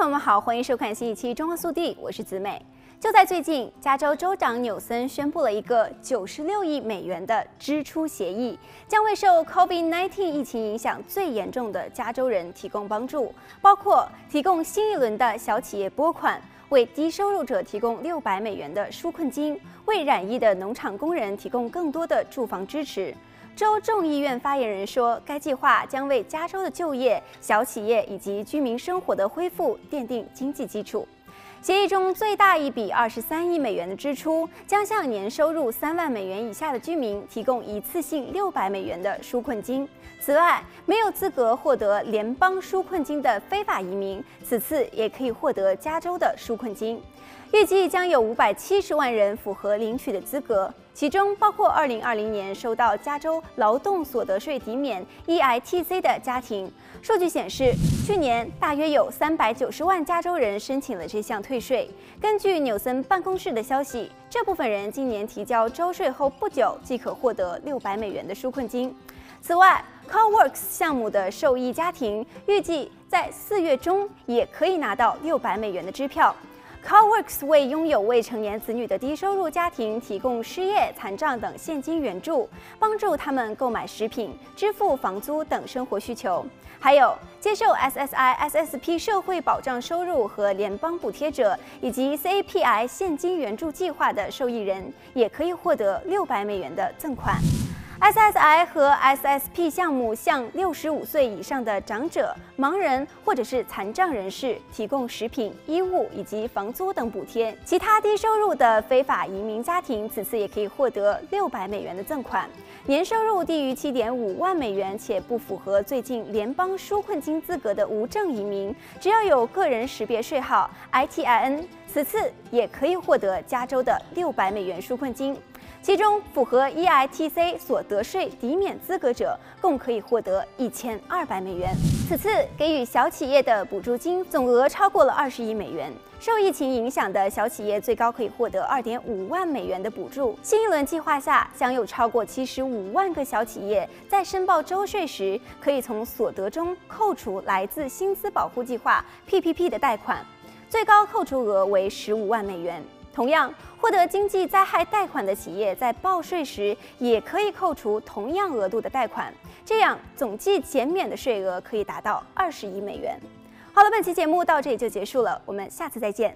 朋友们好，欢迎收看新一期《中国速递》，我是子美。就在最近，加州州长纽森宣布了一个九十六亿美元的支出协议，将为受 COVID-19 疫情影响最严重的加州人提供帮助，包括提供新一轮的小企业拨款，为低收入者提供六百美元的纾困金，为染疫的农场工人提供更多的住房支持。州众议院发言人说，该计划将为加州的就业、小企业以及居民生活的恢复奠定经济基础。协议中最大一笔二十三亿美元的支出，将向年收入三万美元以下的居民提供一次性六百美元的纾困金。此外，没有资格获得联邦纾困金的非法移民，此次也可以获得加州的纾困金。预计将有五百七十万人符合领取的资格，其中包括二零二零年收到加州劳动所得税抵免 （EITC） 的家庭。数据显示，去年大约有三百九十万加州人申请了这项退税。根据纽森办公室的消息，这部分人今年提交州税后不久即可获得六百美元的纾困金。此外，Coworks 项目的受益家庭预计在四月中也可以拿到六百美元的支票。CoWorks 为拥有未成年子女的低收入家庭提供失业、残障等现金援助，帮助他们购买食品、支付房租等生活需求。还有接受 SSI、SSP 社会保障收入和联邦补贴者以及 CAPI 现金援助计划的受益人，也可以获得六百美元的赠款。SSI 和 SSP 项目向六十五岁以上的长者、盲人或者是残障人士提供食品、衣物以及房租等补贴。其他低收入的非法移民家庭此次也可以获得六百美元的赠款。年收入低于七点五万美元且不符合最近联邦纾困金资格的无证移民，只要有个人识别税号 ITIN，此次也可以获得加州的六百美元纾困金。其中符合 EITC 所得税抵免资格者，共可以获得一千二百美元。此次给予小企业的补助金总额超过了二十亿美元。受疫情影响的小企业最高可以获得二点五万美元的补助。新一轮计划下，将有超过七十五万个小企业在申报州税时，可以从所得中扣除来自薪资保护计划 PPP 的贷款，最高扣除额为十五万美元。同样，获得经济灾害贷款的企业在报税时也可以扣除同样额度的贷款，这样总计减免的税额可以达到二十亿美元。好了，本期节目到这里就结束了，我们下次再见。